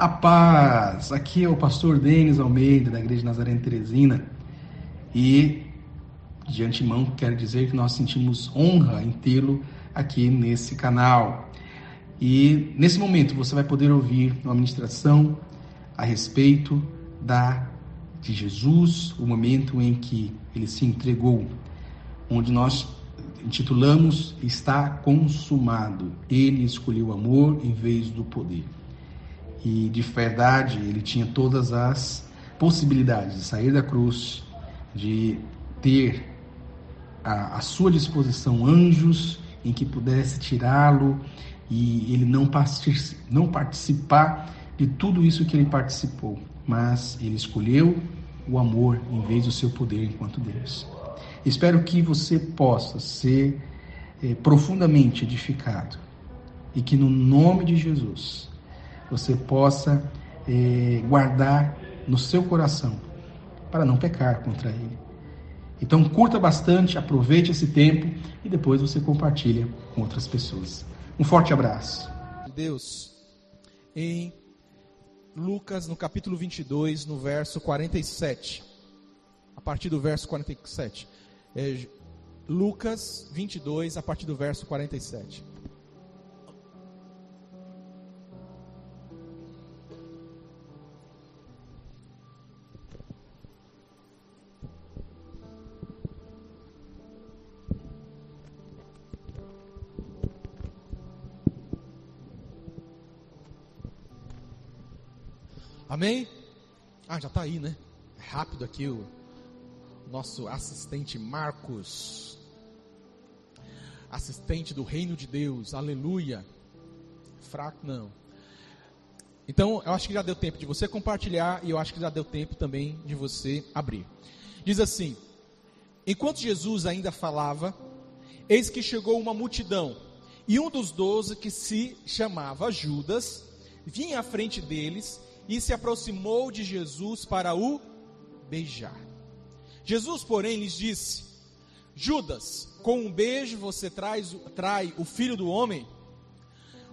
A paz! Aqui é o pastor Denis Almeida, da Igreja Nazarena Teresina. E de antemão quero dizer que nós sentimos honra em tê-lo aqui nesse canal. E nesse momento você vai poder ouvir uma ministração a respeito da de Jesus, o momento em que ele se entregou, onde nós intitulamos Está consumado. Ele escolheu o amor em vez do poder e de verdade ele tinha todas as possibilidades de sair da cruz, de ter à, à sua disposição anjos em que pudesse tirá-lo e ele não, não participar de tudo isso que ele participou, mas ele escolheu o amor em vez do seu poder enquanto Deus. Espero que você possa ser eh, profundamente edificado e que no nome de Jesus você possa é, guardar no seu coração para não pecar contra Ele. Então curta bastante, aproveite esse tempo e depois você compartilha com outras pessoas. Um forte abraço. Deus, em Lucas, no capítulo 22, no verso 47, a partir do verso 47. É, Lucas 22, a partir do verso 47. Amém? Ah, já está aí, né? É rápido aqui o nosso assistente Marcos. Assistente do reino de Deus, aleluia. Fraco não. Então, eu acho que já deu tempo de você compartilhar e eu acho que já deu tempo também de você abrir. Diz assim: Enquanto Jesus ainda falava, eis que chegou uma multidão, e um dos doze, que se chamava Judas, vinha à frente deles e se aproximou de Jesus para o beijar. Jesus, porém, lhes disse: Judas, com um beijo você traz, trai o filho do homem?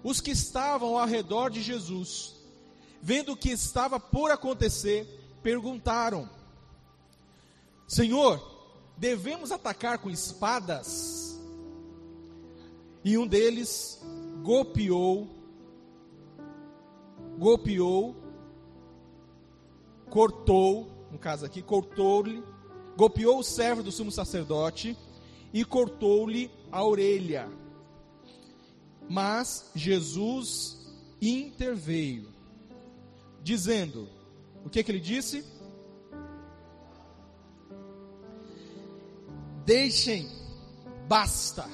Os que estavam ao redor de Jesus, vendo o que estava por acontecer, perguntaram: Senhor, devemos atacar com espadas? E um deles golpeou, golpeou cortou, no caso aqui, cortou-lhe, golpeou o servo do sumo sacerdote e cortou-lhe a orelha. Mas Jesus interveio, dizendo: O que, que ele disse? Deixem, basta.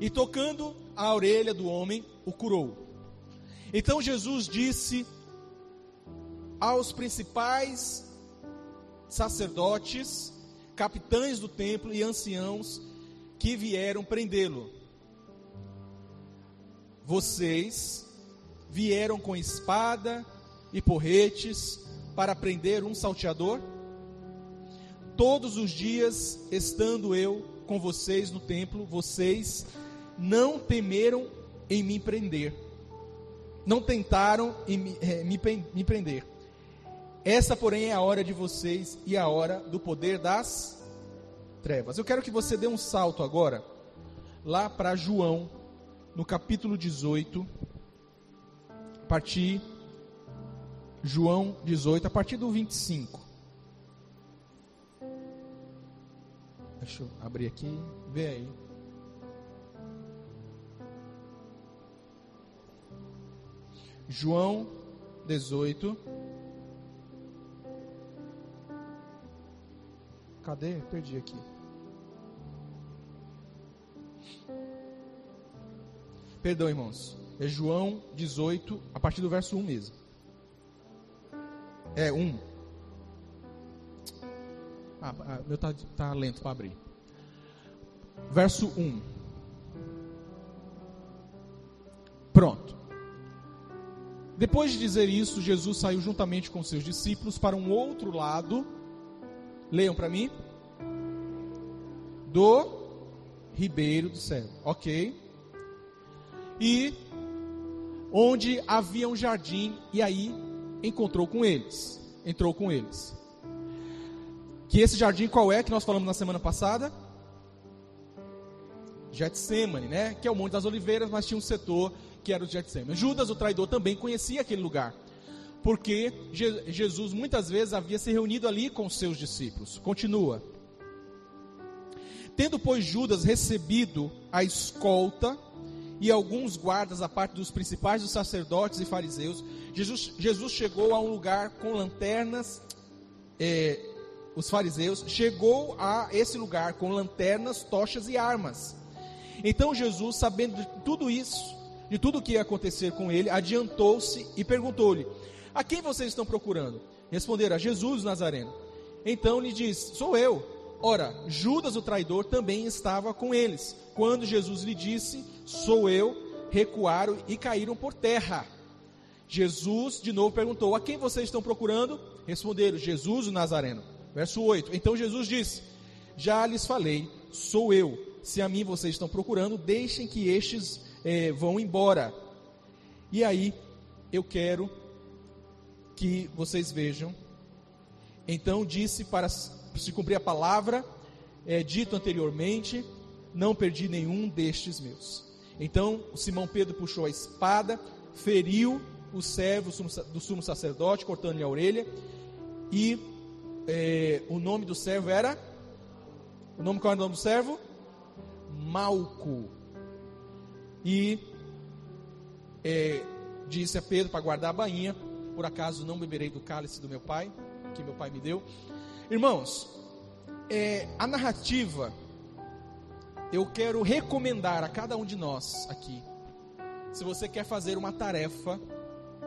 E tocando a orelha do homem, o curou. Então Jesus disse aos principais sacerdotes, capitães do templo e anciãos que vieram prendê-lo. Vocês vieram com espada e porretes para prender um salteador? Todos os dias, estando eu com vocês no templo, vocês não temeram em me prender, não tentaram em me, é, me, me prender. Essa, porém, é a hora de vocês e a hora do poder das trevas. Eu quero que você dê um salto agora, lá para João, no capítulo 18, a partir. João 18, a partir do 25. Deixa eu abrir aqui, vê aí. João 18. Cadê? Perdi aqui. Perdão, irmãos. É João 18, a partir do verso 1 mesmo. É 1. Ah, ah meu tá, tá lento para abrir. Verso 1. Pronto. Depois de dizer isso, Jesus saiu juntamente com seus discípulos para um outro lado Leiam para mim. Do Ribeiro do Céu. Ok. E onde havia um jardim e aí encontrou com eles, entrou com eles. Que esse jardim qual é que nós falamos na semana passada? Getsemane, né? Que é o Monte das Oliveiras, mas tinha um setor que era o Getsemane. Judas, o traidor, também conhecia aquele lugar, porque Jesus muitas vezes havia se reunido ali com seus discípulos. Continua. Tendo, pois, Judas recebido a escolta e alguns guardas a parte dos principais dos sacerdotes e fariseus, Jesus, Jesus chegou a um lugar com lanternas, é, os fariseus, chegou a esse lugar com lanternas, tochas e armas. Então Jesus, sabendo de tudo isso, de tudo o que ia acontecer com ele, adiantou-se e perguntou-lhe: A quem vocês estão procurando? Responderam: A Jesus Nazareno. Então lhe disse: Sou eu. Ora, Judas o traidor também estava com eles. Quando Jesus lhe disse: Sou eu, recuaram e caíram por terra. Jesus de novo perguntou: A quem vocês estão procurando? Responderam: Jesus o Nazareno. Verso 8. Então Jesus disse: Já lhes falei, sou eu se a mim vocês estão procurando, deixem que estes é, vão embora. E aí, eu quero que vocês vejam. Então disse para se cumprir a palavra, é, dito anteriormente, não perdi nenhum destes meus. Então Simão Pedro puxou a espada, feriu o servo do sumo sacerdote, cortando-lhe a orelha, e é, o nome do servo era. O nome qual era o nome do servo? Malco. E é, disse a Pedro para guardar a bainha: Por acaso não beberei do cálice do meu pai, que meu pai me deu. Irmãos, é, a narrativa, eu quero recomendar a cada um de nós aqui, se você quer fazer uma tarefa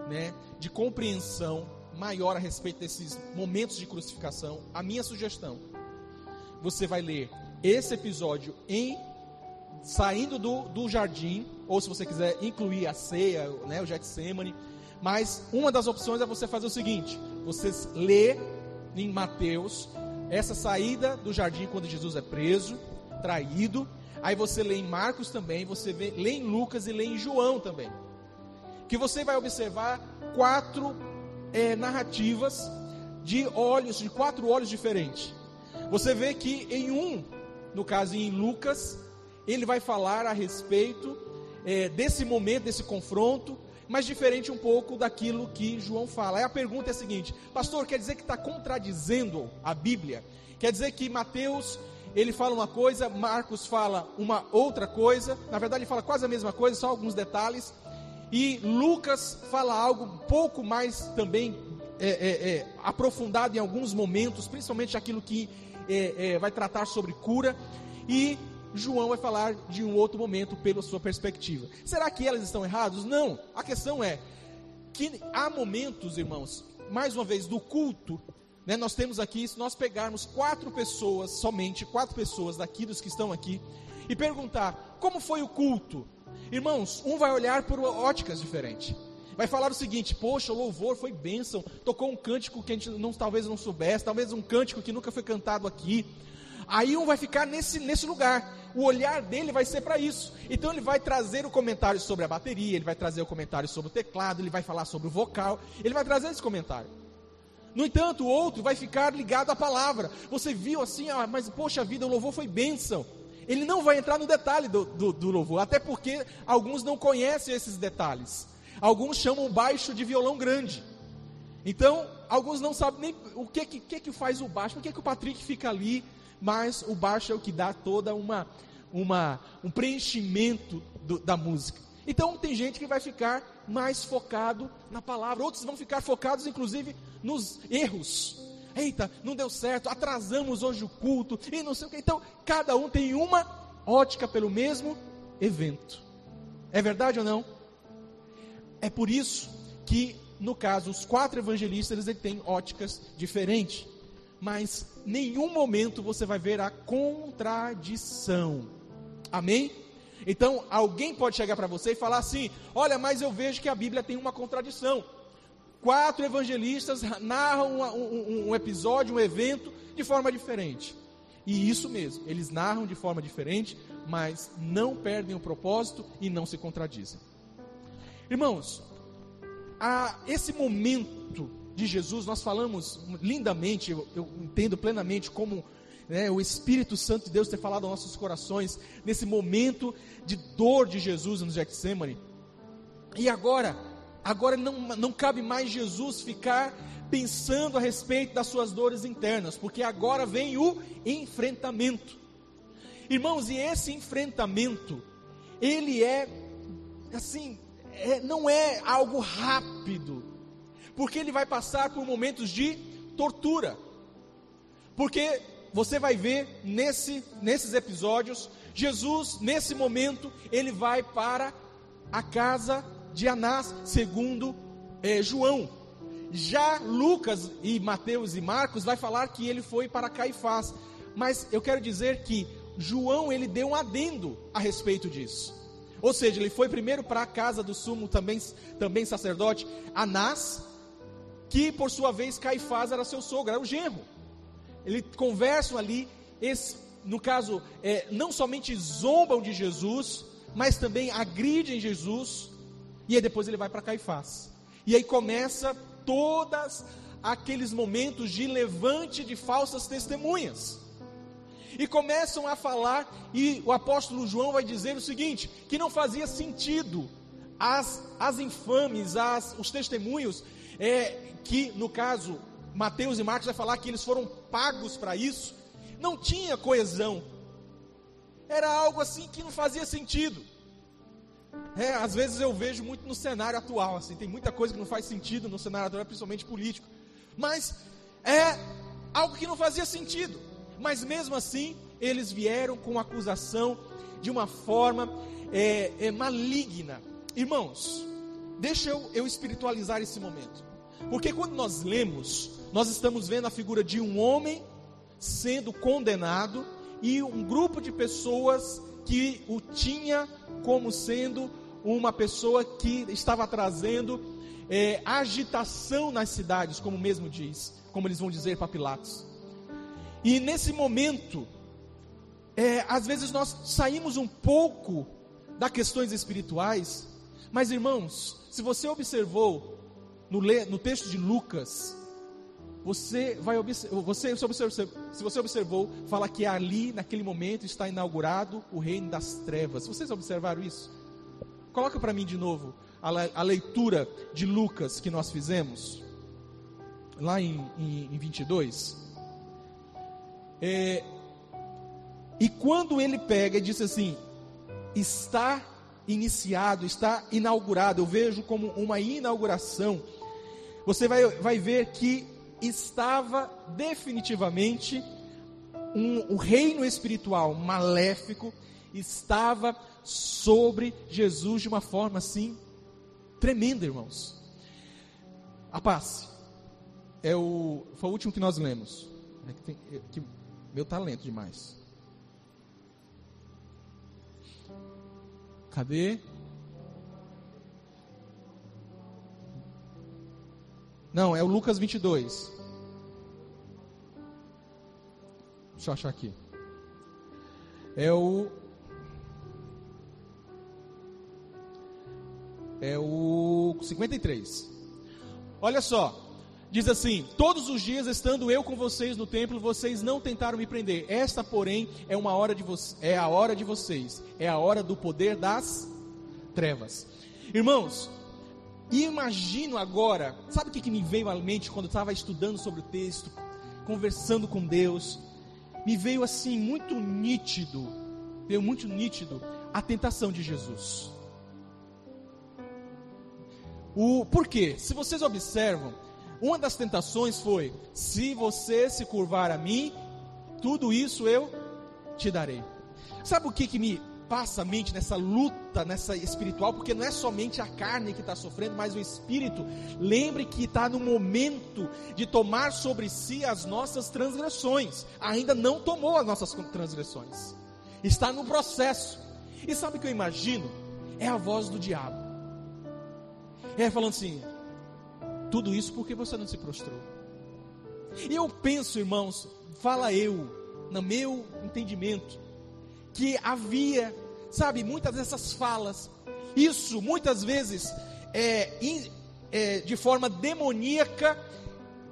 né, de compreensão maior a respeito desses momentos de crucificação, a minha sugestão, você vai ler esse episódio em saindo do, do jardim, ou se você quiser incluir a ceia, né, o Getsemane. Mas uma das opções é você fazer o seguinte: você lê em Mateus essa saída do jardim quando Jesus é preso, traído. Aí você lê em Marcos também, você vê, lê em Lucas e lê em João também. Que você vai observar quatro é, narrativas de olhos, de quatro olhos diferentes. Você vê que em um, no caso em Lucas, ele vai falar a respeito é, desse momento, desse confronto, mas diferente um pouco daquilo que João fala. Aí a pergunta é a seguinte: Pastor, quer dizer que está contradizendo a Bíblia? Quer dizer que Mateus ele fala uma coisa, Marcos fala uma outra coisa, na verdade ele fala quase a mesma coisa, só alguns detalhes, e Lucas fala algo um pouco mais também é, é, é, aprofundado em alguns momentos, principalmente aquilo que é, é, vai tratar sobre cura, e João vai falar de um outro momento pela sua perspectiva. Será que elas estão erradas? Não. A questão é que há momentos, irmãos, mais uma vez, do culto, né, nós temos aqui, se nós pegarmos quatro pessoas, somente quatro pessoas daqui, dos que estão aqui, e perguntar como foi o culto, irmãos, um vai olhar por óticas diferentes. Vai falar o seguinte: poxa, o louvor foi bênção. Tocou um cântico que a gente não, talvez não soubesse, talvez um cântico que nunca foi cantado aqui. Aí um vai ficar nesse, nesse lugar. O olhar dele vai ser para isso. Então ele vai trazer o comentário sobre a bateria, ele vai trazer o comentário sobre o teclado, ele vai falar sobre o vocal, ele vai trazer esse comentário. No entanto, o outro vai ficar ligado à palavra. Você viu assim, ah, mas poxa vida, o louvor foi bênção. Ele não vai entrar no detalhe do, do, do louvor, até porque alguns não conhecem esses detalhes. Alguns chamam baixo de violão grande. Então, alguns não sabem nem o que que, que faz o baixo, por que, que o Patrick fica ali mas o baixo é o que dá toda uma, uma um preenchimento do, da música. Então tem gente que vai ficar mais focado na palavra, outros vão ficar focados inclusive nos erros. Eita, não deu certo, atrasamos hoje o culto e não sei o que. Então, cada um tem uma ótica pelo mesmo evento. É verdade ou não? É por isso que, no caso, os quatro evangelistas eles têm óticas diferentes mas nenhum momento você vai ver a contradição. Amém? Então, alguém pode chegar para você e falar assim: Olha, mas eu vejo que a Bíblia tem uma contradição. Quatro evangelistas narram um, um, um episódio, um evento, de forma diferente. E isso mesmo, eles narram de forma diferente, mas não perdem o propósito e não se contradizem. Irmãos, a esse momento de Jesus, nós falamos lindamente, eu, eu entendo plenamente como né, o Espírito Santo de Deus ter falado aos nossos corações, nesse momento de dor de Jesus no Getsemane. E agora, agora não, não cabe mais Jesus ficar pensando a respeito das suas dores internas, porque agora vem o enfrentamento. Irmãos, e esse enfrentamento, ele é assim, é, não é algo rápido, porque ele vai passar por momentos de tortura. Porque você vai ver nesse, nesses episódios, Jesus, nesse momento, ele vai para a casa de Anás, segundo é, João. Já Lucas e Mateus e Marcos vai falar que ele foi para Caifás. Mas eu quero dizer que João ele deu um adendo a respeito disso. Ou seja, ele foi primeiro para a casa do sumo também, também sacerdote Anás, que por sua vez Caifás era seu sogro, era o genro. Eles conversam ali, no caso, é, não somente zombam de Jesus, mas também agridem Jesus, e aí depois ele vai para Caifás. E aí começa todos aqueles momentos de levante de falsas testemunhas. E começam a falar, e o apóstolo João vai dizer o seguinte: que não fazia sentido as, as infames, as, os testemunhos, é, que no caso Mateus e Marcos vai falar que eles foram pagos para isso, não tinha coesão. Era algo assim que não fazia sentido. É, às vezes eu vejo muito no cenário atual, assim, tem muita coisa que não faz sentido no cenário atual, principalmente político. Mas é algo que não fazia sentido. Mas mesmo assim, eles vieram com acusação de uma forma é, é, maligna. Irmãos, deixa eu, eu espiritualizar esse momento. Porque quando nós lemos, nós estamos vendo a figura de um homem sendo condenado e um grupo de pessoas que o tinha como sendo uma pessoa que estava trazendo é, agitação nas cidades, como mesmo diz, como eles vão dizer para Pilatos. E nesse momento, é, às vezes nós saímos um pouco das questões espirituais, mas irmãos, se você observou no, no texto de Lucas, você vai observar, você, se você observou, fala que ali, naquele momento, está inaugurado o reino das trevas. Vocês observaram isso? Coloca para mim de novo a, a, leitura de Lucas que nós fizemos, lá em, em, em 22. É, e quando ele pega e diz assim: está iniciado, está inaugurado, eu vejo como uma inauguração. Você vai, vai ver que estava definitivamente um, um reino espiritual maléfico estava sobre Jesus de uma forma assim tremenda, irmãos. A paz é o foi o último que nós lemos. É que tem, é que, meu talento demais. Cadê? Não, é o Lucas 22. Deixa eu achar aqui. É o. É o 53. Olha só. Diz assim: Todos os dias estando eu com vocês no templo, vocês não tentaram me prender. Esta, porém, é uma hora de é a hora de vocês. É a hora do poder das trevas. Irmãos, e imagino agora, sabe o que, que me veio à mente quando eu estava estudando sobre o texto, conversando com Deus? Me veio assim muito nítido, veio muito nítido a tentação de Jesus. O por quê? Se vocês observam, uma das tentações foi: se você se curvar a mim, tudo isso eu te darei. Sabe o que, que me passa a mente nessa luta, nessa espiritual, porque não é somente a carne que está sofrendo, mas o espírito. Lembre que está no momento de tomar sobre si as nossas transgressões. Ainda não tomou as nossas transgressões. Está no processo. E sabe o que eu imagino? É a voz do diabo. É falando assim: tudo isso porque você não se prostrou. E eu penso, irmãos, fala eu, no meu entendimento, que havia, sabe, muitas dessas falas, isso muitas vezes é, é, de forma demoníaca,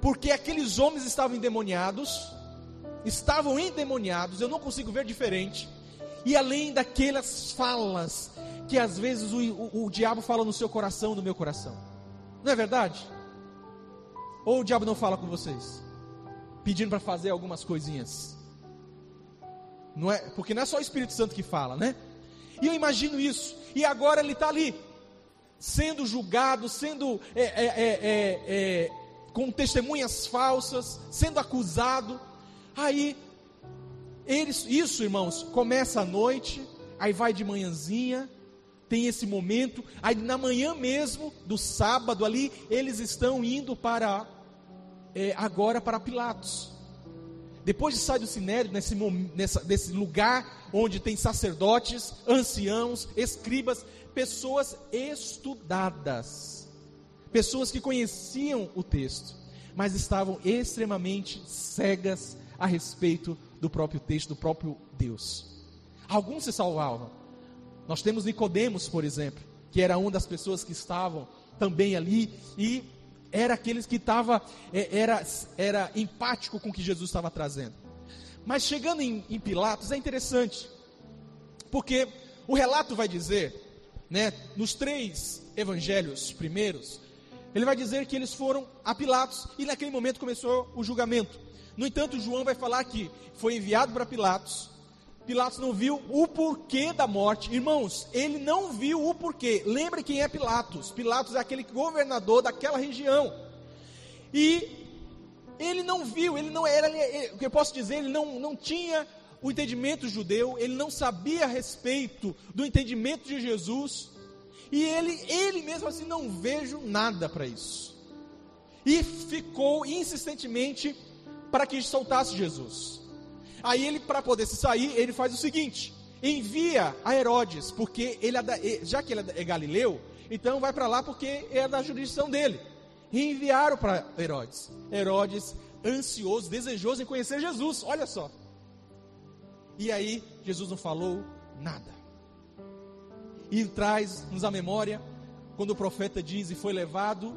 porque aqueles homens estavam endemoniados, estavam endemoniados, eu não consigo ver diferente, e além daquelas falas que às vezes o, o, o diabo fala no seu coração, no meu coração, não é verdade? Ou o diabo não fala com vocês? Pedindo para fazer algumas coisinhas. Não é, porque não é só o Espírito Santo que fala, né? E eu imagino isso. E agora ele está ali, sendo julgado, sendo é, é, é, é, com testemunhas falsas, sendo acusado. Aí, eles, isso, irmãos, começa à noite, aí vai de manhãzinha, tem esse momento, aí na manhã mesmo do sábado ali, eles estão indo para é, agora para Pilatos. Depois de sair do sinédrio, nesse, nessa, lugar onde tem sacerdotes, anciãos, escribas, pessoas estudadas, pessoas que conheciam o texto, mas estavam extremamente cegas a respeito do próprio texto, do próprio Deus. Alguns se salvavam. Nós temos Nicodemos, por exemplo, que era uma das pessoas que estavam também ali e era aqueles que estava é, era, era empático com o que Jesus estava trazendo. Mas chegando em, em, Pilatos é interessante, porque o relato vai dizer, né, nos três evangelhos primeiros, ele vai dizer que eles foram a Pilatos e naquele momento começou o julgamento. No entanto, João vai falar que foi enviado para Pilatos Pilatos não viu o porquê da morte. Irmãos, ele não viu o porquê. Lembre quem é Pilatos. Pilatos é aquele governador daquela região. E ele não viu, ele não era, o que eu posso dizer, ele não, não tinha o entendimento judeu, ele não sabia a respeito do entendimento de Jesus. E ele, ele mesmo assim, não vejo nada para isso. E ficou insistentemente para que soltasse Jesus. Aí ele, para poder se sair, ele faz o seguinte: envia a Herodes, porque ele é já que ele é Galileu, então vai para lá porque é da jurisdição dele. E enviaram para Herodes. Herodes, ansioso, desejoso em conhecer Jesus, olha só. E aí, Jesus não falou nada. E traz-nos a memória, quando o profeta diz: E foi levado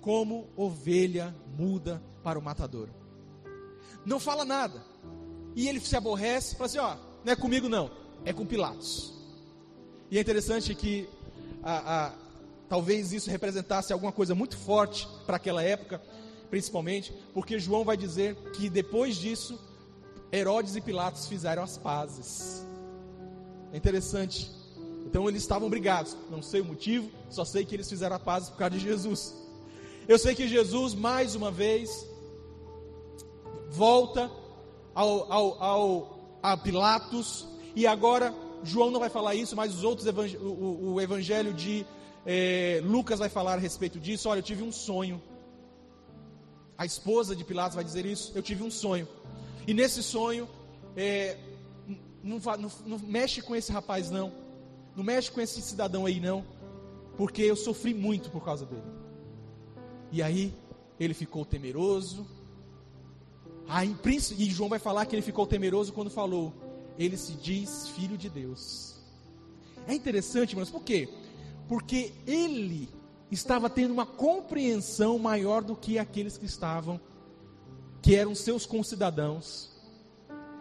como ovelha muda para o matador. Não fala nada. E ele se aborrece, fala assim: ó, não é comigo não, é com Pilatos. E é interessante que a, a, talvez isso representasse alguma coisa muito forte para aquela época, principalmente, porque João vai dizer que depois disso, Herodes e Pilatos fizeram as pazes. É interessante. Então eles estavam brigados, não sei o motivo, só sei que eles fizeram a paz por causa de Jesus. Eu sei que Jesus, mais uma vez, volta ao, ao, ao, a Pilatos, e agora João não vai falar isso, mas os outros o, o, o, evangelho de é, Lucas vai falar a respeito disso. Olha, eu tive um sonho. A esposa de Pilatos vai dizer isso. Eu tive um sonho. E nesse sonho, é, não, não, não mexe com esse rapaz, não. Não mexe com esse cidadão aí, não. Porque eu sofri muito por causa dele. E aí, ele ficou temeroso, Aí, e João vai falar que ele ficou temeroso quando falou: Ele se diz filho de Deus. É interessante, mas por quê? Porque ele estava tendo uma compreensão maior do que aqueles que estavam, que eram seus concidadãos,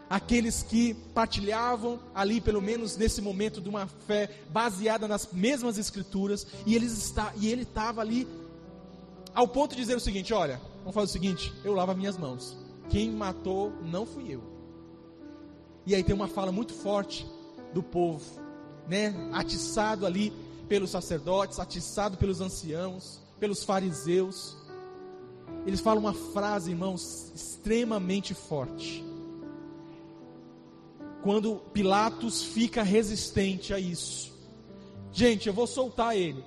aqueles que partilhavam ali, pelo menos nesse momento, de uma fé baseada nas mesmas escrituras, e, eles está, e ele estava ali ao ponto de dizer o seguinte: olha, vamos fazer o seguinte, eu lavo as minhas mãos. Quem matou não fui eu. E aí tem uma fala muito forte do povo, né? Atiçado ali pelos sacerdotes, atiçado pelos anciãos, pelos fariseus. Eles falam uma frase, irmãos, extremamente forte. Quando Pilatos fica resistente a isso. Gente, eu vou soltar ele.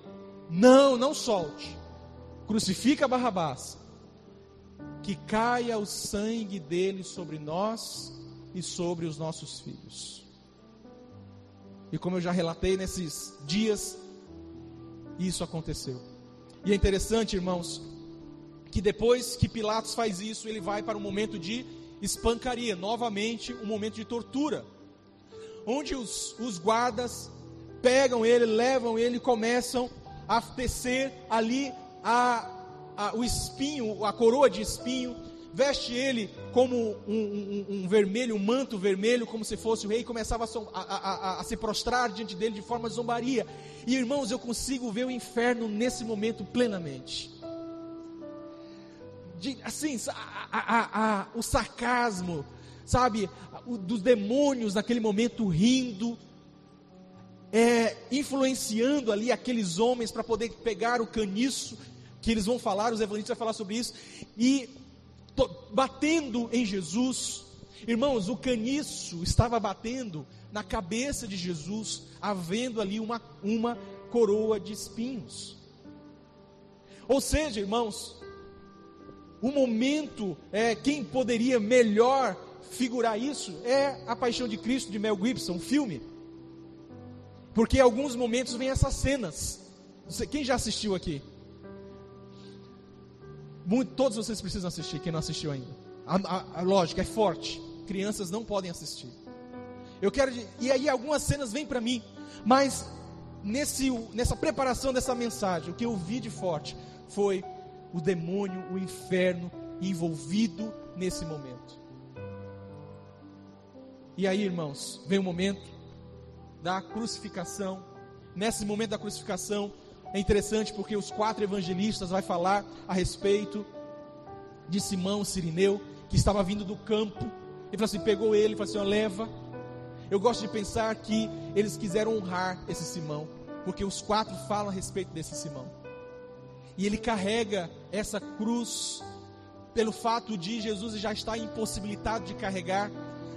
Não, não solte. Crucifica Barrabás que caia o sangue dele sobre nós e sobre os nossos filhos. E como eu já relatei nesses dias, isso aconteceu. E é interessante, irmãos, que depois que Pilatos faz isso, ele vai para um momento de espancaria, novamente um momento de tortura, onde os, os guardas pegam ele, levam ele e começam a tecer ali a, a, o espinho, a coroa de espinho, veste ele como um, um, um, vermelho, um manto vermelho, como se fosse o rei, e começava a, a, a, se prostrar diante dele de forma zombaria. E irmãos, eu consigo ver o inferno nesse momento plenamente. De, assim, o sarcasmo, sabe, o, dos demônios naquele momento rindo, é, influenciando ali aqueles homens para poder pegar o caniço, que eles vão falar, os evangelistas vão falar sobre isso, e batendo em Jesus. Irmãos, o caniço estava batendo na cabeça de Jesus, havendo ali uma, uma coroa de espinhos. Ou seja, irmãos, o momento, é, quem poderia melhor figurar isso é a Paixão de Cristo de Mel Gibson, um filme. Porque em alguns momentos vem essas cenas. Quem já assistiu aqui? Muito, todos vocês precisam assistir, quem não assistiu ainda. A, a, a lógica é forte. Crianças não podem assistir. Eu quero. E aí algumas cenas vêm para mim. Mas nesse, nessa preparação dessa mensagem, o que eu vi de forte foi o demônio, o inferno envolvido nesse momento. E aí, irmãos, vem o momento da crucificação. Nesse momento da crucificação, é interessante porque os quatro evangelistas vai falar a respeito de Simão Sirineu, que estava vindo do campo. Ele falou assim: pegou ele, falou assim: leva. Eu gosto de pensar que eles quiseram honrar esse Simão, porque os quatro falam a respeito desse Simão. E ele carrega essa cruz pelo fato de Jesus já estar impossibilitado de carregar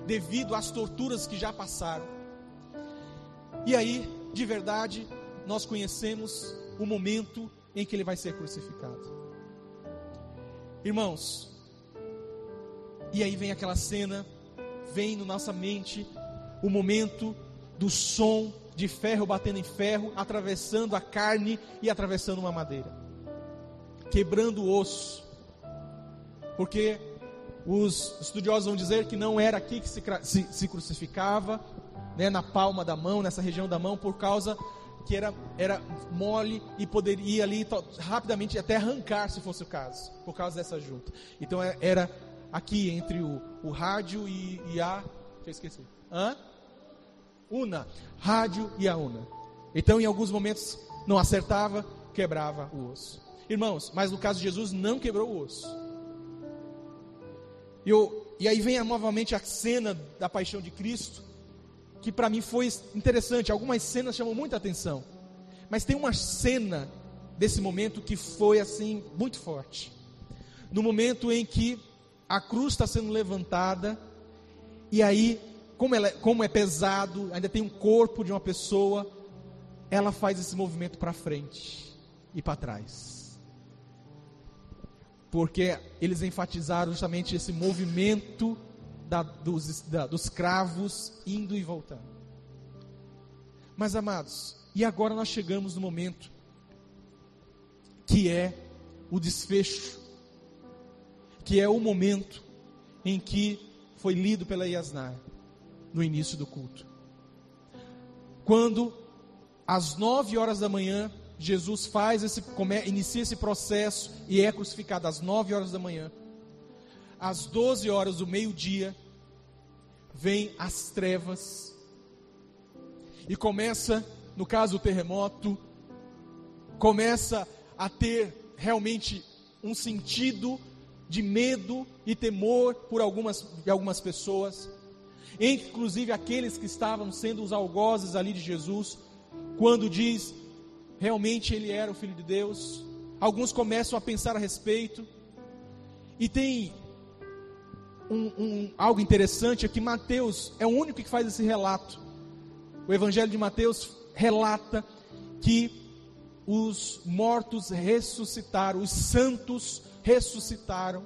devido às torturas que já passaram. E aí, de verdade, nós conhecemos o momento em que ele vai ser crucificado. Irmãos, e aí vem aquela cena, vem na nossa mente o momento do som de ferro batendo em ferro, atravessando a carne e atravessando uma madeira, quebrando o osso, porque os estudiosos vão dizer que não era aqui que se, se, se crucificava, né, na palma da mão, nessa região da mão, por causa que era, era mole e poderia ali rapidamente até arrancar, se fosse o caso, por causa dessa junta. Então é, era aqui entre o, o rádio e, e a. Eu esqueci. Hã? Una. Rádio e a una. Então em alguns momentos não acertava, quebrava o osso. Irmãos, mas no caso de Jesus não quebrou o osso. Eu, e aí vem novamente a cena da paixão de Cristo que para mim foi interessante. Algumas cenas chamam muita atenção. Mas tem uma cena desse momento que foi assim muito forte. No momento em que a cruz está sendo levantada e aí, como, ela, como é pesado, ainda tem um corpo de uma pessoa, ela faz esse movimento para frente e para trás. Porque eles enfatizaram justamente esse movimento da, dos, da, dos cravos indo e voltando. Mas amados, e agora nós chegamos no momento que é o desfecho, que é o momento em que foi lido pela Yasnar no início do culto. Quando às nove horas da manhã Jesus faz esse, inicia esse processo e é crucificado às nove horas da manhã às 12 horas do meio-dia, vem as trevas. E começa, no caso o terremoto, começa a ter realmente um sentido de medo e temor por algumas, algumas pessoas, inclusive aqueles que estavam sendo os algozes ali de Jesus, quando diz realmente ele era o Filho de Deus. Alguns começam a pensar a respeito, e tem um, um, algo interessante é que Mateus é o único que faz esse relato. O Evangelho de Mateus relata que os mortos ressuscitaram, os santos ressuscitaram,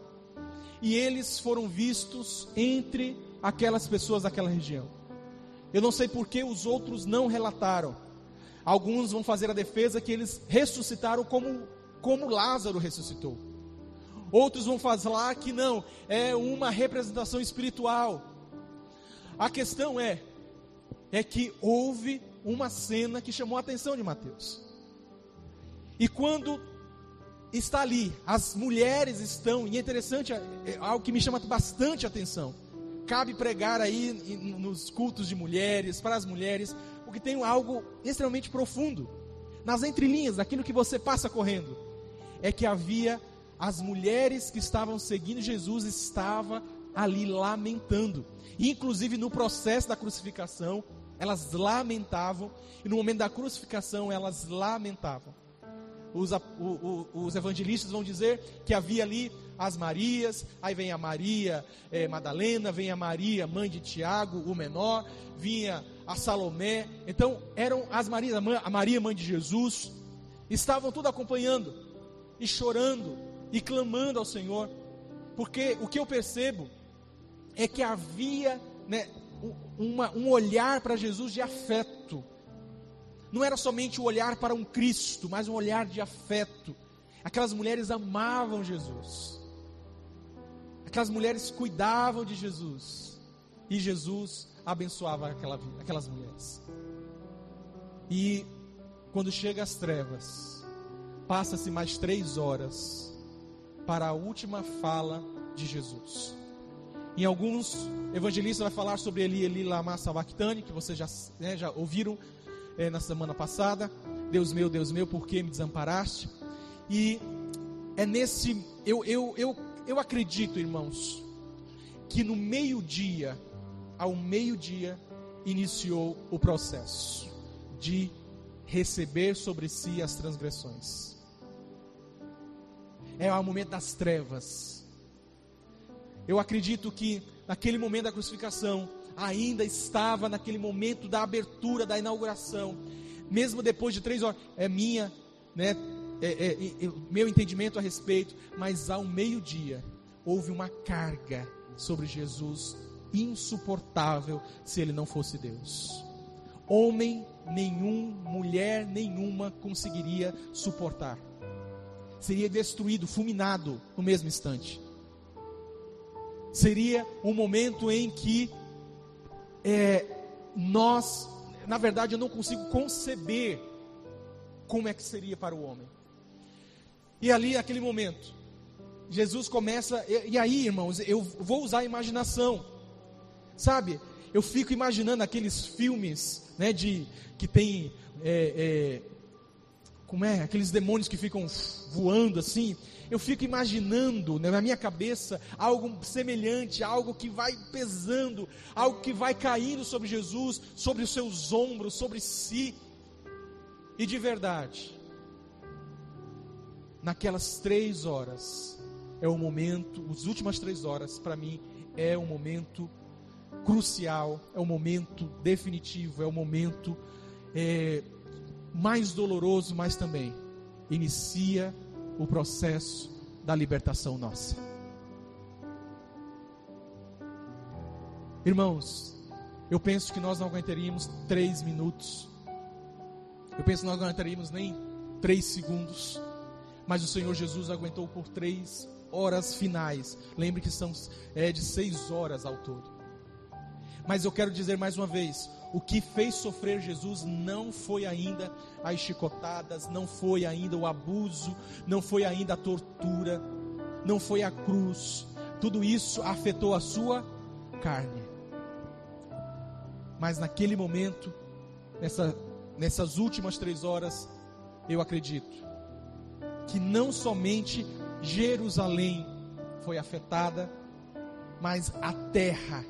e eles foram vistos entre aquelas pessoas daquela região. Eu não sei por que os outros não relataram. Alguns vão fazer a defesa que eles ressuscitaram como, como Lázaro ressuscitou. Outros vão falar que não, é uma representação espiritual. A questão é é que houve uma cena que chamou a atenção de Mateus. E quando está ali, as mulheres estão, e é interessante, é, é algo que me chama bastante atenção. Cabe pregar aí nos cultos de mulheres, para as mulheres, porque tem algo extremamente profundo. Nas entrelinhas, daquilo que você passa correndo, é que havia as mulheres que estavam seguindo Jesus estava ali lamentando. Inclusive no processo da crucificação, elas lamentavam, e no momento da crucificação elas lamentavam. Os, o, o, os evangelistas vão dizer que havia ali as Marias, aí vem a Maria é, Madalena, vem a Maria, mãe de Tiago, o menor, vinha a Salomé. Então eram as Marias, a Maria, mãe de Jesus, estavam tudo acompanhando e chorando e clamando ao Senhor, porque o que eu percebo é que havia né, uma, um olhar para Jesus de afeto. Não era somente o olhar para um Cristo, mas um olhar de afeto. Aquelas mulheres amavam Jesus. Aquelas mulheres cuidavam de Jesus. E Jesus abençoava aquela, aquelas mulheres. E quando chega as trevas, passa-se mais três horas para a última fala de Jesus. Em alguns evangelistas vai falar sobre Eli, Eli, Lama, Sabachthani, que vocês já, né, já ouviram é, na semana passada. Deus meu, Deus meu, por que me desamparaste? E é nesse, eu, eu, eu, eu acredito, irmãos, que no meio-dia, ao meio-dia, iniciou o processo de receber sobre si as transgressões. É o momento das trevas eu acredito que naquele momento da crucificação, ainda estava naquele momento da abertura, da inauguração, mesmo depois de três horas, é minha, né, é, é, é, meu entendimento a respeito, mas ao meio-dia houve uma carga sobre Jesus insuportável se ele não fosse Deus. Homem nenhum, mulher nenhuma conseguiria suportar. Seria destruído, fulminado no mesmo instante seria um momento em que é, nós, na verdade, eu não consigo conceber como é que seria para o homem. E ali, aquele momento, Jesus começa, e, e aí, irmãos, eu vou usar a imaginação, sabe? Eu fico imaginando aqueles filmes, né, de que tem é, é, como é, aqueles demônios que ficam voando assim, eu fico imaginando né, na minha cabeça algo semelhante, algo que vai pesando, algo que vai caindo sobre Jesus, sobre os seus ombros, sobre si. E de verdade, naquelas três horas, é o momento, as últimas três horas, para mim, é um momento crucial, é um momento definitivo, é um momento. É, mais doloroso, mas também inicia o processo da libertação nossa. Irmãos, eu penso que nós não aguentaríamos três minutos. Eu penso que nós não aguentaríamos nem três segundos. Mas o Senhor Jesus aguentou por três horas finais. Lembre que são é, de seis horas ao todo. Mas eu quero dizer mais uma vez: o que fez sofrer Jesus não foi ainda as chicotadas, não foi ainda o abuso, não foi ainda a tortura, não foi a cruz. Tudo isso afetou a sua carne. Mas naquele momento, nessa, nessas últimas três horas, eu acredito que não somente Jerusalém foi afetada, mas a terra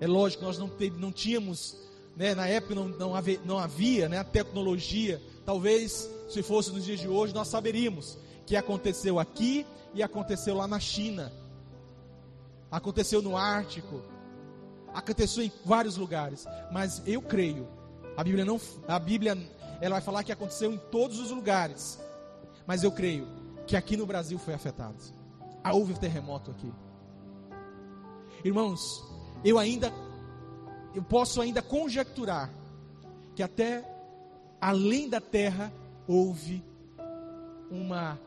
é lógico, nós não, não tínhamos, né, na época não, não havia, não havia né, a tecnologia. Talvez, se fosse nos dias de hoje, nós saberíamos que aconteceu aqui e aconteceu lá na China. Aconteceu no Ártico. Aconteceu em vários lugares. Mas eu creio, a Bíblia não, a Bíblia, ela vai falar que aconteceu em todos os lugares. Mas eu creio que aqui no Brasil foi afetado. Houve um terremoto aqui. Irmãos, eu ainda eu posso ainda conjecturar que até além da terra houve uma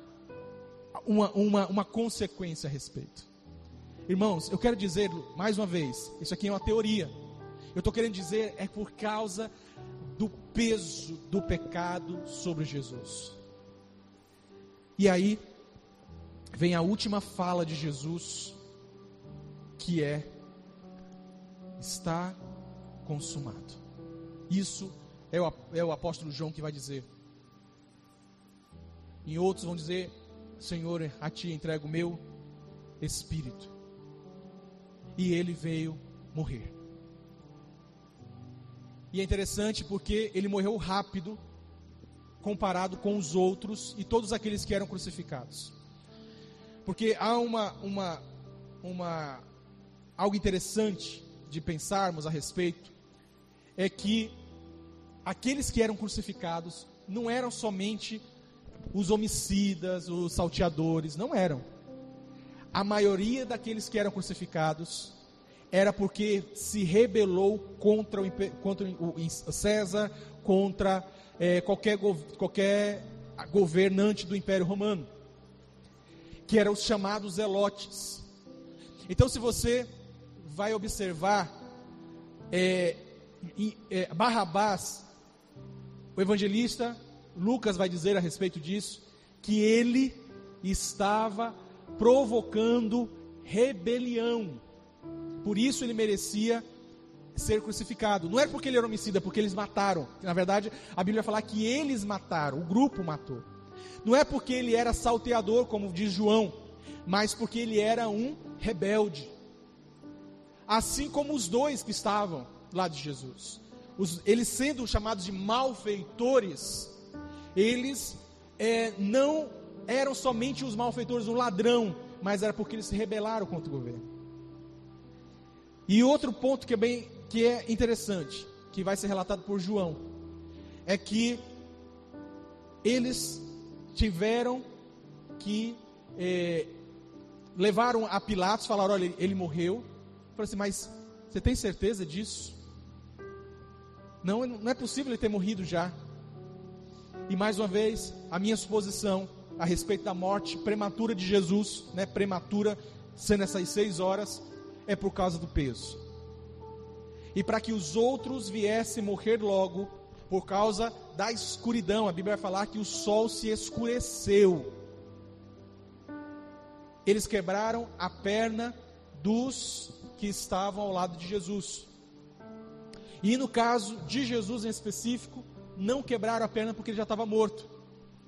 uma, uma, uma consequência a respeito. Irmãos, eu quero dizer mais uma vez, isso aqui é uma teoria. Eu estou querendo dizer é por causa do peso do pecado sobre Jesus. E aí vem a última fala de Jesus, que é: está consumado. Isso é o, é o apóstolo João que vai dizer. Em outros vão dizer: Senhor, a ti entrego o meu espírito. E ele veio morrer. E é interessante porque ele morreu rápido comparado com os outros e todos aqueles que eram crucificados. Porque há uma, uma, uma algo interessante de pensarmos a respeito é que aqueles que eram crucificados não eram somente os homicidas, os salteadores, não eram. A maioria daqueles que eram crucificados era porque se rebelou contra o, contra o César, contra é, qualquer, qualquer governante do Império Romano, que eram os chamados zelotes. Então, se você vai observar, é, é, Barrabás, o evangelista Lucas vai dizer a respeito disso, que ele estava provocando rebelião por isso ele merecia ser crucificado. Não era porque ele era homicida, é porque eles mataram. Na verdade, a Bíblia fala que eles mataram, o grupo matou. Não é porque ele era salteador, como diz João, mas porque ele era um rebelde. Assim como os dois que estavam lá de Jesus. Os, eles sendo chamados de malfeitores, eles é, não eram somente os malfeitores, um ladrão, mas era porque eles se rebelaram contra o governo. E outro ponto que é bem que é interessante, que vai ser relatado por João, é que eles tiveram que é, levaram a Pilatos, falaram, olha, ele morreu. Falei assim, mas você tem certeza disso? Não, não é possível ele ter morrido já. E mais uma vez, a minha suposição a respeito da morte prematura de Jesus, né, prematura, sendo essas seis horas, é por causa do peso. E para que os outros viessem morrer logo, por causa da escuridão, a Bíblia vai falar que o sol se escureceu. Eles quebraram a perna dos que estavam ao lado de Jesus. E no caso de Jesus em específico, não quebraram a perna porque ele já estava morto,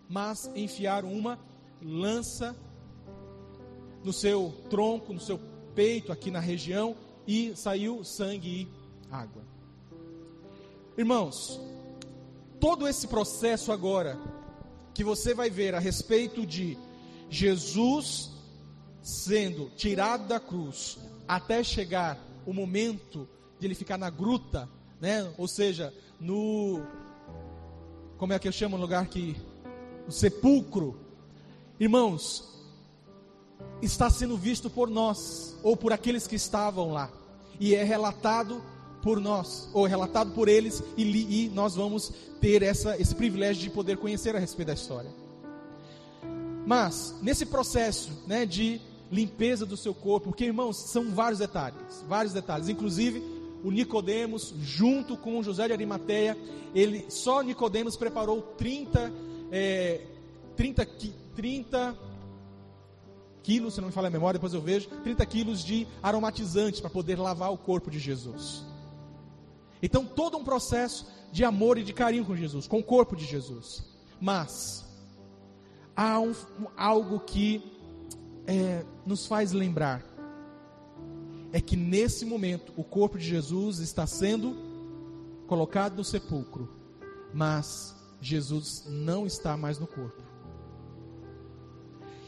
mas enfiaram uma lança no seu tronco, no seu peito aqui na região e saiu sangue e água. Irmãos, todo esse processo agora que você vai ver a respeito de Jesus sendo tirado da cruz até chegar o momento de ele ficar na gruta, né? Ou seja, no como é que eu chamo o lugar que o sepulcro. Irmãos, está sendo visto por nós, ou por aqueles que estavam lá, e é relatado por nós, ou relatado por eles, e, e nós vamos ter essa, esse privilégio de poder conhecer a respeito da história. Mas, nesse processo né, de limpeza do seu corpo, porque irmãos, são vários detalhes, vários detalhes, inclusive o Nicodemos, junto com José de Arimateia, ele, só Nicodemos preparou 30, é, 30, 30 quilos, se não me falha a memória, depois eu vejo, 30 quilos de aromatizantes para poder lavar o corpo de Jesus. Então, todo um processo de amor e de carinho com Jesus, com o corpo de Jesus. Mas, há um, algo que é, nos faz lembrar: é que nesse momento o corpo de Jesus está sendo colocado no sepulcro, mas Jesus não está mais no corpo.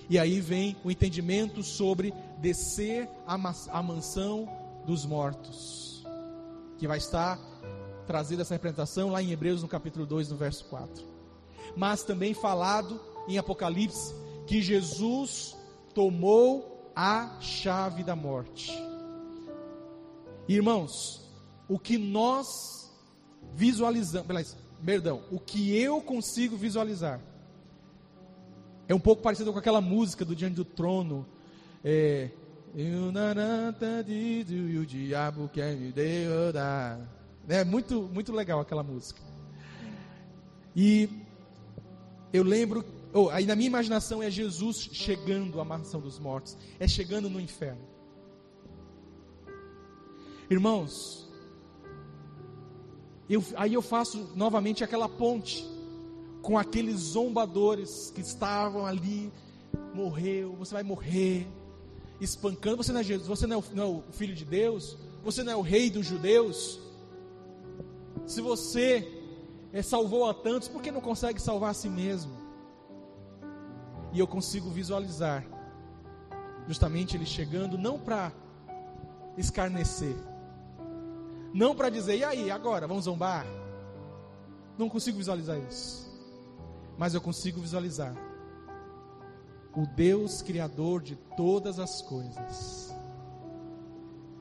E aí vem o entendimento sobre descer a mansão dos mortos, que vai estar trazida essa representação lá em Hebreus no capítulo 2, no verso 4. Mas também falado em Apocalipse que Jesus tomou a chave da morte. Irmãos, o que nós visualizamos, perdão, o que eu consigo visualizar é um pouco parecido com aquela música do Diante do Trono. É, e o diabo quer me derrotar. É muito, muito legal aquela música. E eu lembro, oh, aí na minha imaginação é Jesus chegando à mansão dos mortos, é chegando no inferno. Irmãos, eu, aí eu faço novamente aquela ponte com aqueles zombadores que estavam ali, morreu, você vai morrer, espancando, você não é Jesus, você não é, o, não é o filho de Deus, você não é o rei dos judeus. Se você é, salvou a tantos, por que não consegue salvar a si mesmo? E eu consigo visualizar, justamente ele chegando, não para escarnecer, não para dizer, e aí, agora, vamos zombar? Não consigo visualizar isso. Mas eu consigo visualizar o Deus Criador de todas as coisas,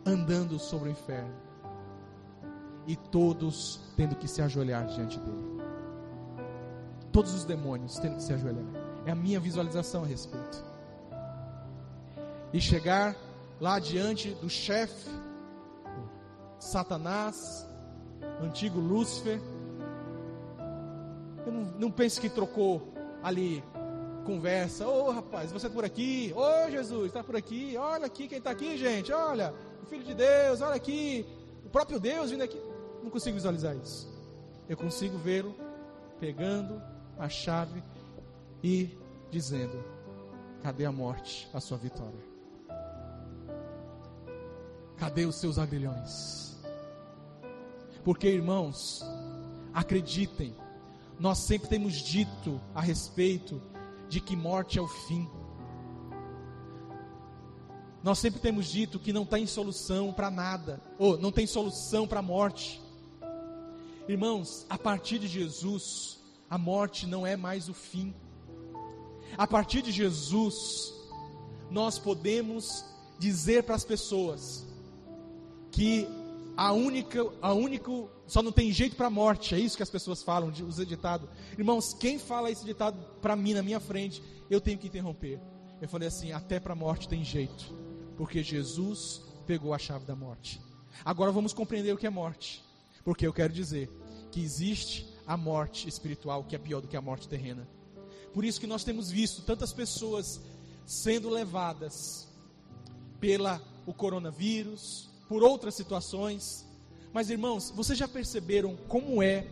andando sobre o inferno, e todos tendo que se ajoelhar diante dele. Todos os demônios tendo que se ajoelhar. É a minha visualização a respeito. E chegar lá diante do chefe Satanás, antigo Lúcifer. Eu não, não que trocou ali conversa. Ô oh, rapaz, você está por aqui? Ô oh, Jesus, está por aqui? Olha aqui quem está aqui, gente. Olha, o Filho de Deus, olha aqui. O próprio Deus vindo aqui. Não consigo visualizar isso. Eu consigo vê-lo pegando a chave e dizendo: Cadê a morte, a sua vitória? Cadê os seus agrilhões? Porque, irmãos, acreditem, nós sempre temos dito a respeito de que morte é o fim. Nós sempre temos dito que não tem solução para nada, ou não tem solução para a morte. Irmãos, a partir de Jesus, a morte não é mais o fim. A partir de Jesus, nós podemos dizer para as pessoas que a única, a único, só não tem jeito para a morte, é isso que as pessoas falam, usa ditado. Irmãos, quem fala esse ditado para mim na minha frente, eu tenho que interromper. Eu falei assim, até para a morte tem jeito, porque Jesus pegou a chave da morte. Agora vamos compreender o que é morte, porque eu quero dizer que existe a morte espiritual que é pior do que a morte terrena. Por isso que nós temos visto tantas pessoas sendo levadas pela o coronavírus, por outras situações. Mas irmãos, vocês já perceberam como é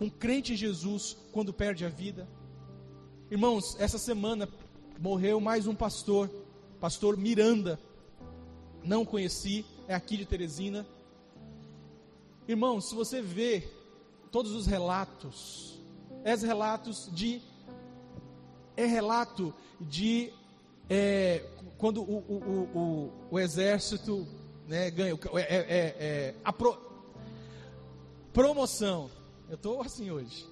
um crente em Jesus quando perde a vida? Irmãos, essa semana morreu mais um pastor, pastor Miranda. Não conheci, é aqui de Teresina. Irmãos, se você vê todos os relatos, é relatos de é relato de é, quando o, o, o, o, exército né, ganha. É, é, é, a pro, promoção. Eu estou assim hoje.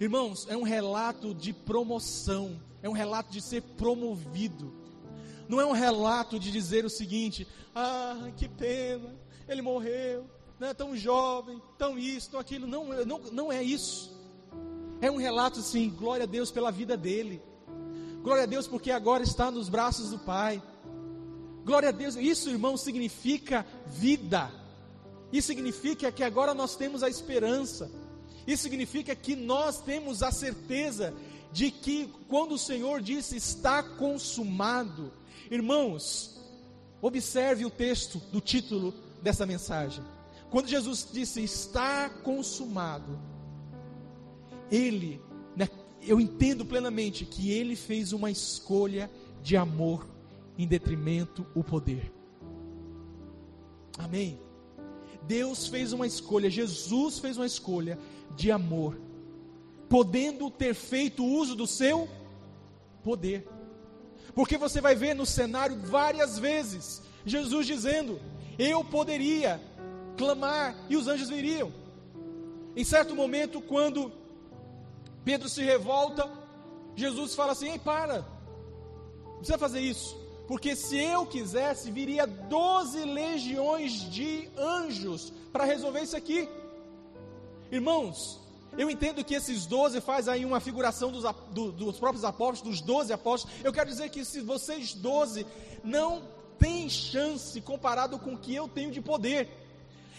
Irmãos, é um relato de promoção. É um relato de ser promovido. Não é um relato de dizer o seguinte: ah, que pena, ele morreu, né, tão jovem, tão isso, tão aquilo. Não, não, não é isso. É um relato, sim, glória a Deus pela vida dele. Glória a Deus porque agora está nos braços do Pai. Glória a Deus. Isso, irmão, significa vida. Isso significa que agora nós temos a esperança. Isso significa que nós temos a certeza de que quando o Senhor disse está consumado, irmãos, observe o texto do título dessa mensagem. Quando Jesus disse está consumado, ele, né, eu entendo plenamente que ele fez uma escolha de amor em detrimento o poder. Amém. Deus fez uma escolha, Jesus fez uma escolha de amor, podendo ter feito uso do seu poder. Porque você vai ver no cenário várias vezes Jesus dizendo: Eu poderia clamar e os anjos viriam. Em certo momento, quando Pedro se revolta, Jesus fala assim: Ei, para, não precisa fazer isso. Porque se eu quisesse, viria 12 legiões de anjos para resolver isso aqui. Irmãos, eu entendo que esses 12 faz aí uma figuração dos, do, dos próprios apóstolos, dos 12 apóstolos. Eu quero dizer que se vocês 12 não têm chance comparado com o que eu tenho de poder.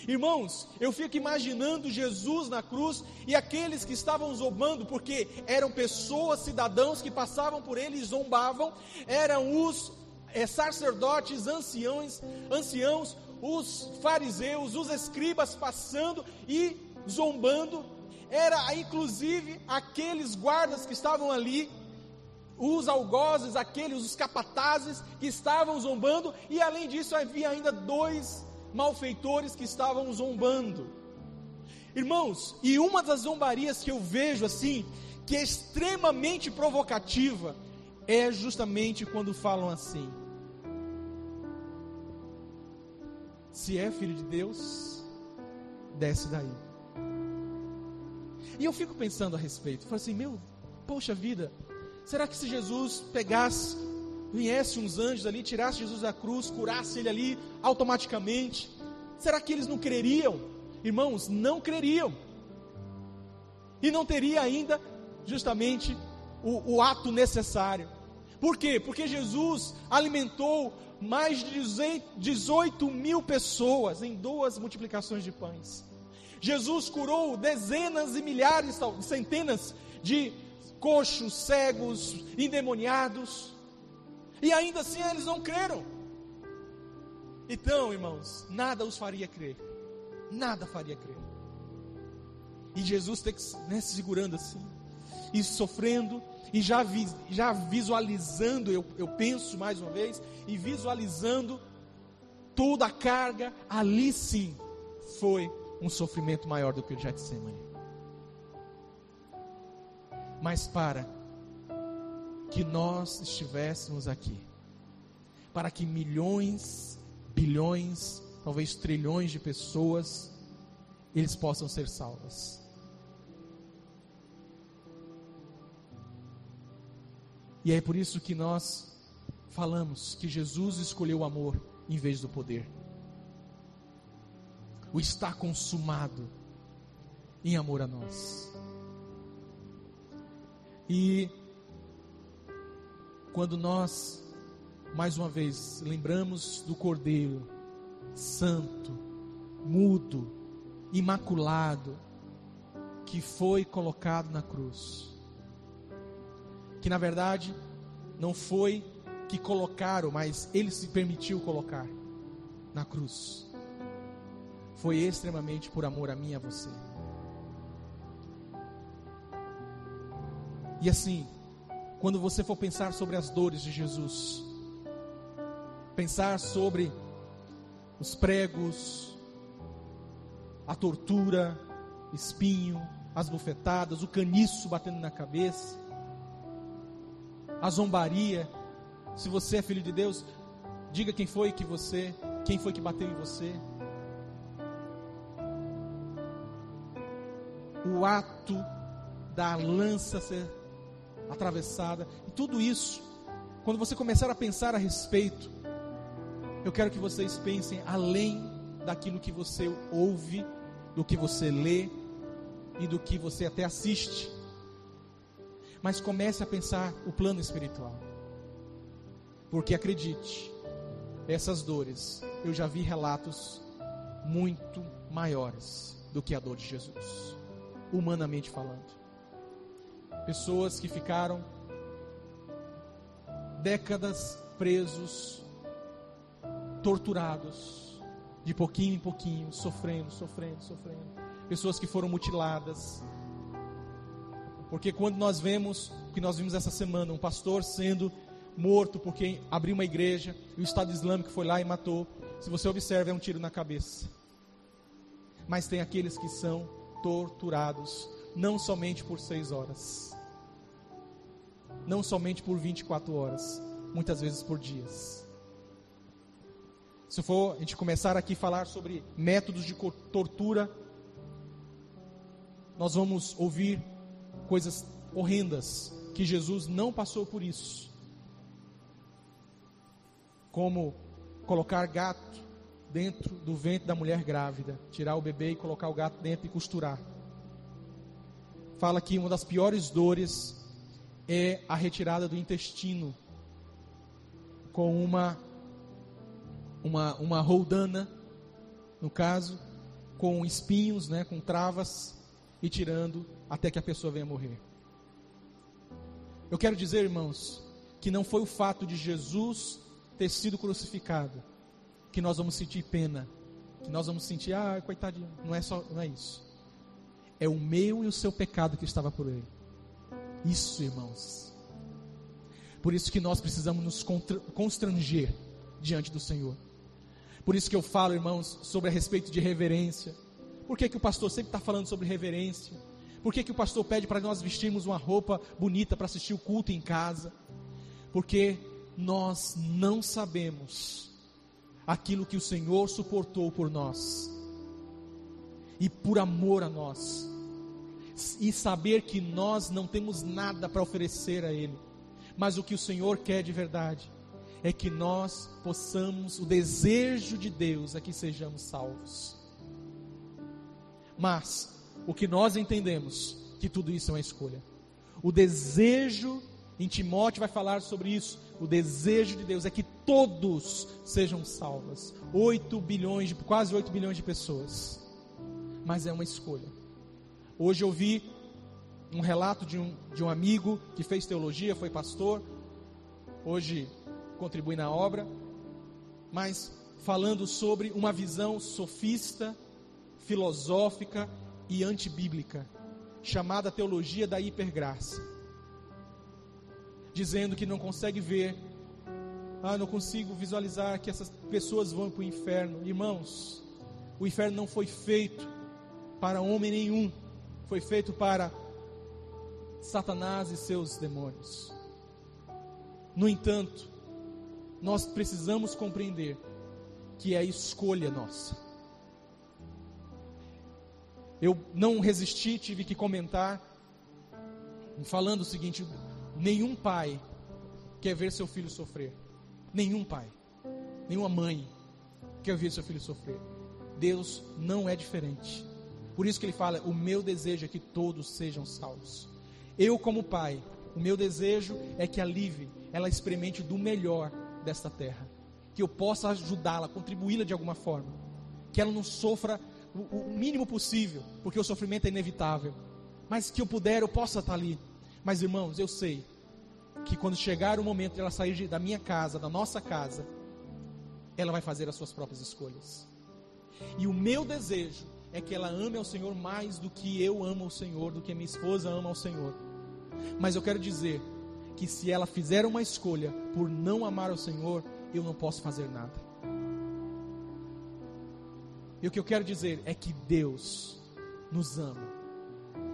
Irmãos, eu fico imaginando Jesus na cruz e aqueles que estavam zombando, porque eram pessoas, cidadãos que passavam por ele e zombavam, eram os é, sacerdotes, anciãos, anciãos, os fariseus, os escribas passando e zombando, era inclusive aqueles guardas que estavam ali, os algozes, aqueles, os capatazes que estavam zombando, e além disso havia ainda dois malfeitores que estavam zombando. Irmãos, e uma das zombarias que eu vejo assim, que é extremamente provocativa, é justamente quando falam assim: Se é filho de Deus, desce daí. E eu fico pensando a respeito, falo assim, meu, poxa vida, será que se Jesus pegasse viesse uns anjos ali, tirasse Jesus da cruz, curasse ele ali automaticamente, será que eles não creriam? Irmãos, não creriam. E não teria ainda justamente o, o ato necessário. Por quê? Porque Jesus alimentou mais de 18 mil pessoas em duas multiplicações de pães. Jesus curou dezenas e milhares, centenas de coxos, cegos, endemoniados. E ainda assim eles não creram. Então, irmãos, nada os faria crer. Nada faria crer. E Jesus tem que né, se segurando assim, e sofrendo, e já, vi, já visualizando, eu, eu penso mais uma vez, e visualizando toda a carga, ali sim foi um sofrimento maior do que o Getsemane. Mas para que nós estivéssemos aqui, para que milhões, bilhões, talvez trilhões de pessoas, eles possam ser salvas. E é por isso que nós falamos que Jesus escolheu o amor em vez do poder. O está consumado em amor a nós. E quando nós, mais uma vez, lembramos do Cordeiro Santo, mudo, imaculado, que foi colocado na cruz. Que na verdade não foi que colocaram, mas ele se permitiu colocar na cruz. Foi extremamente por amor a mim e a você. E assim, quando você for pensar sobre as dores de Jesus, pensar sobre os pregos, a tortura, espinho, as bufetadas, o caniço batendo na cabeça, a zombaria. Se você é filho de Deus, diga quem foi que você, quem foi que bateu em você. O ato da lança ser atravessada, e tudo isso, quando você começar a pensar a respeito, eu quero que vocês pensem além daquilo que você ouve, do que você lê e do que você até assiste, mas comece a pensar o plano espiritual, porque acredite, essas dores, eu já vi relatos muito maiores do que a dor de Jesus, humanamente falando pessoas que ficaram décadas presos, torturados, de pouquinho em pouquinho, sofrendo, sofrendo, sofrendo. Pessoas que foram mutiladas. Porque quando nós vemos, que nós vimos essa semana, um pastor sendo morto porque abriu uma igreja e o Estado Islâmico foi lá e matou. Se você observa, é um tiro na cabeça. Mas tem aqueles que são torturados, não somente por seis horas, não somente por 24 horas, muitas vezes por dias. Se for a gente começar aqui a falar sobre métodos de tortura, nós vamos ouvir coisas horrendas que Jesus não passou por isso. Como colocar gato dentro do ventre da mulher grávida, tirar o bebê e colocar o gato dentro e costurar. Fala que uma das piores dores é a retirada do intestino com uma uma uma roldana, no caso, com espinhos, né, com travas e tirando até que a pessoa venha morrer. Eu quero dizer, irmãos, que não foi o fato de Jesus ter sido crucificado que nós vamos sentir pena, que nós vamos sentir, ah, coitadinho. Não é só, não é isso. É o meu e o seu pecado que estava por ele. Isso, irmãos. Por isso que nós precisamos nos constranger diante do Senhor. Por isso que eu falo, irmãos, sobre a respeito de reverência. Por que, que o pastor sempre está falando sobre reverência? Por que, que o pastor pede para nós vestirmos uma roupa bonita para assistir o culto em casa? Porque nós não sabemos aquilo que o Senhor suportou por nós e por amor a nós, e saber que nós não temos nada para oferecer a Ele, mas o que o Senhor quer de verdade é que nós possamos, o desejo de Deus é que sejamos salvos. Mas o que nós entendemos que tudo isso é uma escolha. O desejo em Timóteo vai falar sobre isso. O desejo de Deus é que todos sejam salvos. 8 bilhões, quase 8 bilhões de pessoas. Mas é uma escolha. Hoje eu vi um relato de um, de um amigo que fez teologia, foi pastor. Hoje contribui na obra. Mas falando sobre uma visão sofista, filosófica e antibíblica, chamada teologia da hipergraça dizendo que não consegue ver. Ah, não consigo visualizar que essas pessoas vão para o inferno. Irmãos, o inferno não foi feito para homem nenhum, foi feito para Satanás e seus demônios. No entanto, nós precisamos compreender que é escolha nossa. Eu não resisti, tive que comentar, falando o seguinte: Nenhum pai quer ver seu filho sofrer. Nenhum pai, nenhuma mãe quer ver seu filho sofrer. Deus não é diferente. Por isso que ele fala: "O meu desejo é que todos sejam salvos". Eu como pai, o meu desejo é que a Live ela experimente do melhor desta terra, que eu possa ajudá-la, contribuí-la de alguma forma, que ela não sofra o, o mínimo possível, porque o sofrimento é inevitável, mas que eu puder, eu possa estar ali mas irmãos, eu sei que quando chegar o momento de ela sair da minha casa, da nossa casa, ela vai fazer as suas próprias escolhas. E o meu desejo é que ela ame ao Senhor mais do que eu amo ao Senhor, do que minha esposa ama ao Senhor. Mas eu quero dizer que se ela fizer uma escolha por não amar ao Senhor, eu não posso fazer nada. E o que eu quero dizer é que Deus nos ama.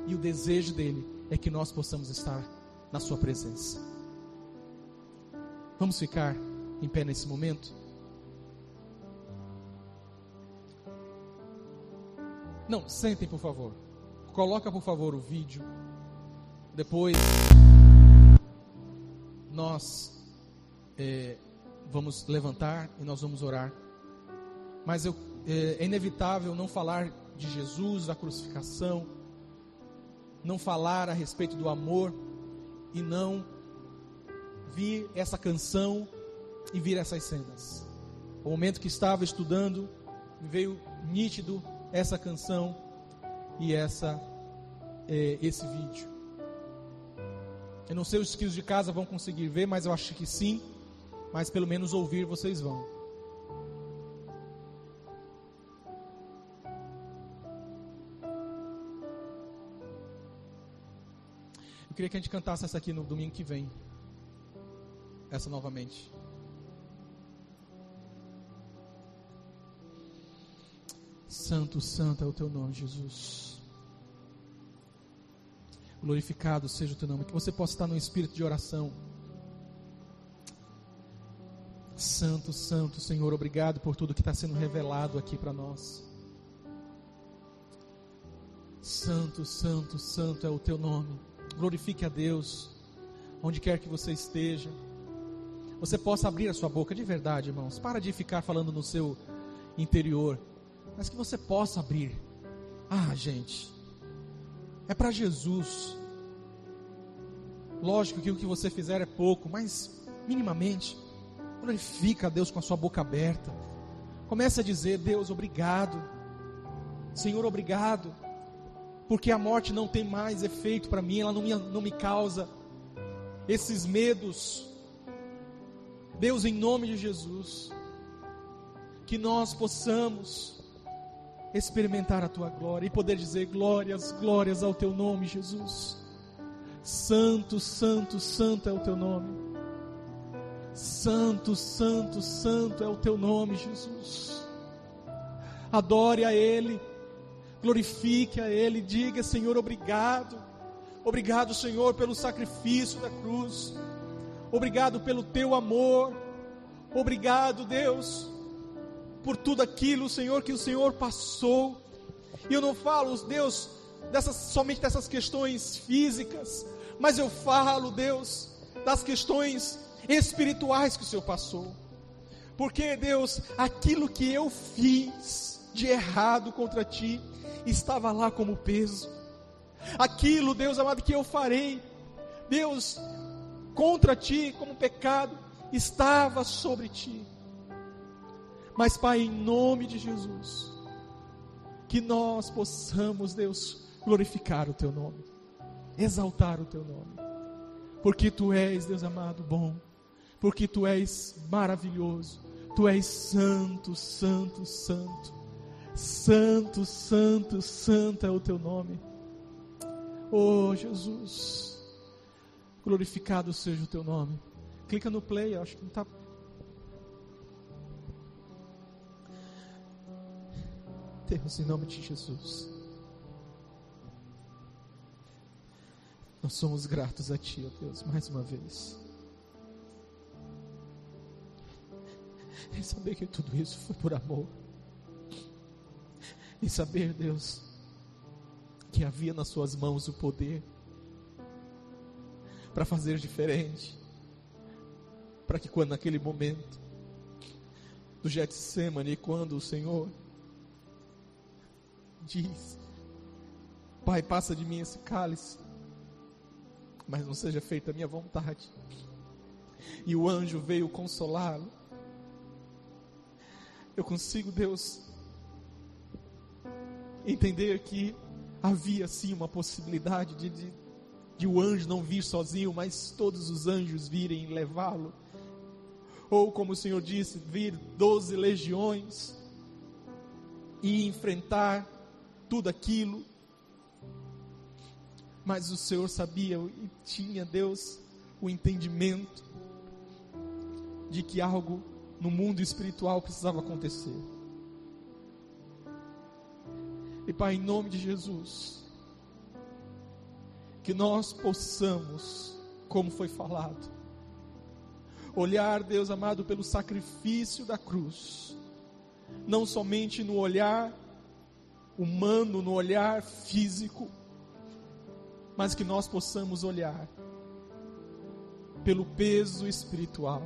E o desejo dele é que nós possamos estar na Sua presença. Vamos ficar em pé nesse momento? Não, sentem por favor. Coloca por favor o vídeo. Depois nós é, vamos levantar e nós vamos orar. Mas eu, é, é inevitável não falar de Jesus, da crucificação não falar a respeito do amor e não vir essa canção e vir essas cenas. O momento que estava estudando, veio nítido essa canção e essa é, esse vídeo. Eu não sei os que de casa vão conseguir ver, mas eu acho que sim. Mas pelo menos ouvir vocês vão. Eu queria que a gente cantasse essa aqui no domingo que vem. Essa novamente. Santo, santo é o teu nome, Jesus. Glorificado seja o teu nome. Que você possa estar no espírito de oração. Santo, santo, Senhor, obrigado por tudo que está sendo revelado aqui para nós. Santo, santo, santo é o teu nome. Glorifique a Deus, onde quer que você esteja. Você possa abrir a sua boca de verdade, irmãos. Para de ficar falando no seu interior, mas que você possa abrir. Ah, gente, é para Jesus. Lógico que o que você fizer é pouco, mas minimamente, glorifica a Deus com a sua boca aberta. Comece a dizer: Deus, obrigado. Senhor, obrigado, porque a morte não tem mais efeito para mim, ela não me, não me causa esses medos. Deus, em nome de Jesus, que nós possamos experimentar a tua glória e poder dizer glórias, glórias ao teu nome, Jesus. Santo, santo, santo é o teu nome. Santo, santo, santo é o teu nome, Jesus. Adore a Ele, glorifique a Ele, diga, Senhor, obrigado. Obrigado, Senhor, pelo sacrifício da cruz. Obrigado pelo teu amor. Obrigado, Deus, por tudo aquilo, Senhor, que o Senhor passou. E eu não falo, Deus, dessas, somente dessas questões físicas, mas eu falo, Deus, das questões espirituais que o Senhor passou. Porque, Deus, aquilo que eu fiz de errado contra ti estava lá como peso. Aquilo, Deus amado, que eu farei, Deus, contra ti como pecado, estava sobre ti. Mas, Pai, em nome de Jesus, que nós possamos, Deus, glorificar o Teu nome, exaltar o Teu nome, porque Tu és, Deus amado, bom, porque Tu és maravilhoso, Tu és santo, santo, santo, santo, santo, santo é o Teu nome. Oh, Jesus, glorificado seja o Teu nome. Clica no play, acho que não está Em nome de Jesus. Nós somos gratos a Ti, ó Deus, mais uma vez. E saber que tudo isso foi por amor. E saber, Deus, que havia nas Suas mãos o poder para fazer diferente. Para que quando naquele momento do Getsemane, quando o Senhor diz: Pai, passa de mim esse cálice, mas não seja feita a minha vontade. E o anjo veio consolá-lo. Eu consigo, Deus, entender que havia sim uma possibilidade de, de, de o anjo não vir sozinho, mas todos os anjos virem levá-lo. Ou, como o Senhor disse, vir doze legiões e enfrentar tudo aquilo. Mas o Senhor sabia e tinha, Deus, o entendimento de que algo no mundo espiritual precisava acontecer. E Pai, em nome de Jesus, que nós possamos, como foi falado, olhar, Deus amado, pelo sacrifício da cruz, não somente no olhar humano, no olhar físico, mas que nós possamos olhar pelo peso espiritual,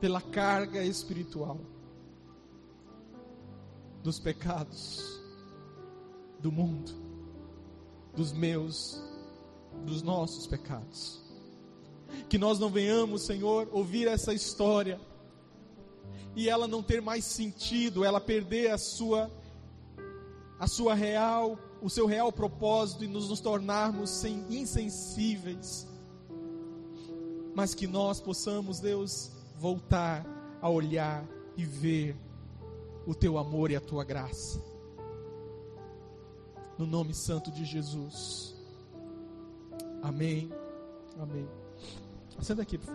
pela carga espiritual dos pecados do mundo, dos meus, dos nossos pecados. Que nós não venhamos, Senhor, ouvir essa história e ela não ter mais sentido, ela perder a sua a sua real, o seu real propósito e nos, nos tornarmos insensíveis, mas que nós possamos, Deus, voltar a olhar e ver o teu amor e a tua graça. No nome santo de Jesus. Amém. Amém. Senta aqui, por favor.